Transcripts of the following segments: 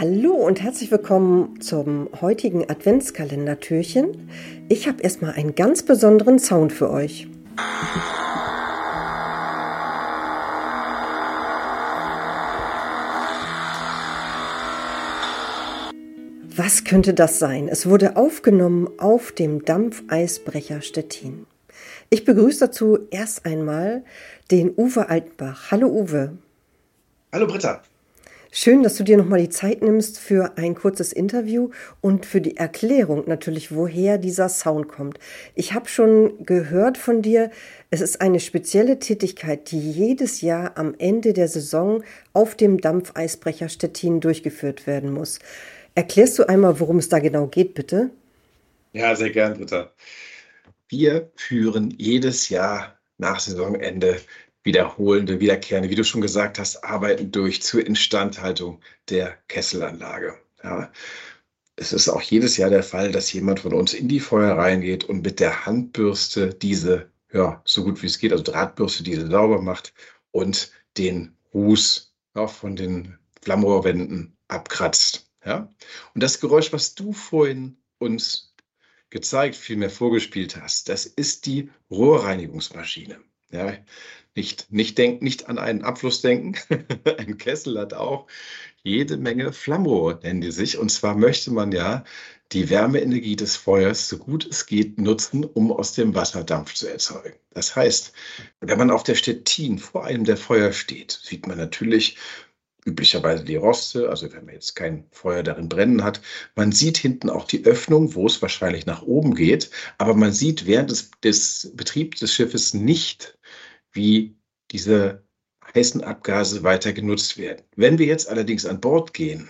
Hallo und herzlich willkommen zum heutigen Adventskalendertürchen. Ich habe erstmal einen ganz besonderen Sound für euch. Was könnte das sein? Es wurde aufgenommen auf dem Dampfeisbrecher Stettin. Ich begrüße dazu erst einmal den Uwe Altenbach. Hallo Uwe. Hallo Britta. Schön, dass du dir nochmal die Zeit nimmst für ein kurzes Interview und für die Erklärung natürlich, woher dieser Sound kommt. Ich habe schon gehört von dir, es ist eine spezielle Tätigkeit, die jedes Jahr am Ende der Saison auf dem Dampfeisbrecher Stettin durchgeführt werden muss. Erklärst du einmal, worum es da genau geht, bitte? Ja, sehr gern, Britta. Wir führen jedes Jahr nach Saisonende wiederholende, wiederkehrende, wie du schon gesagt hast, Arbeiten durch zur Instandhaltung der Kesselanlage. Ja. Es ist auch jedes Jahr der Fall, dass jemand von uns in die Feuer reingeht und mit der Handbürste diese, ja, so gut wie es geht, also Drahtbürste, diese sauber macht und den Ruß ja, von den Flammrohrwänden abkratzt. Ja? Und das Geräusch, was du vorhin uns gezeigt, vielmehr vorgespielt hast, das ist die Rohrreinigungsmaschine. Ja, nicht, nicht, denk, nicht an einen Abfluss denken. Ein Kessel hat auch jede Menge Flammrohr, nennen die sich. Und zwar möchte man ja die Wärmeenergie des Feuers so gut es geht nutzen, um aus dem Wasser Dampf zu erzeugen. Das heißt, wenn man auf der Stettin vor einem der Feuer steht, sieht man natürlich üblicherweise die Roste, also wenn man jetzt kein Feuer darin brennen hat. Man sieht hinten auch die Öffnung, wo es wahrscheinlich nach oben geht, aber man sieht während des, des Betriebs des Schiffes nicht, wie diese heißen Abgase weiter genutzt werden. Wenn wir jetzt allerdings an Bord gehen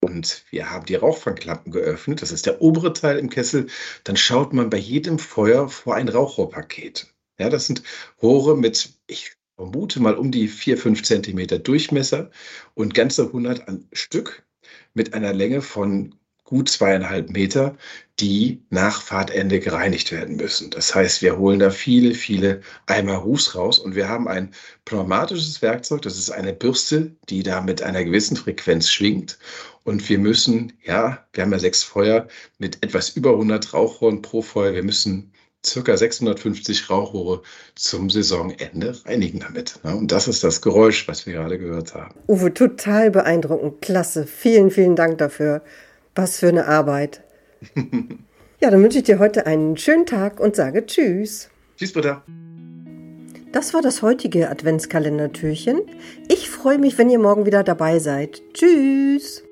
und wir haben die Rauchfangklappen geöffnet, das ist der obere Teil im Kessel, dann schaut man bei jedem Feuer vor ein Rauchrohrpaket. Ja, das sind Rohre mit, ich vermute mal um die 4, 5 Zentimeter Durchmesser und ganze 100 an Stück mit einer Länge von gut zweieinhalb Meter, die nach Fahrtende gereinigt werden müssen. Das heißt, wir holen da viele, viele Eimer Ruß raus und wir haben ein pneumatisches Werkzeug, das ist eine Bürste, die da mit einer gewissen Frequenz schwingt. Und wir müssen, ja, wir haben ja sechs Feuer mit etwas über 100 Rauchrohren pro Feuer. Wir müssen circa 650 Rauchrohre zum Saisonende reinigen damit. Und das ist das Geräusch, was wir gerade gehört haben. Uwe, total beeindruckend. Klasse. Vielen, vielen Dank dafür. Was für eine Arbeit. ja, dann wünsche ich dir heute einen schönen Tag und sage Tschüss. Tschüss, Britta. Das war das heutige Adventskalendertürchen. Ich freue mich, wenn ihr morgen wieder dabei seid. Tschüss.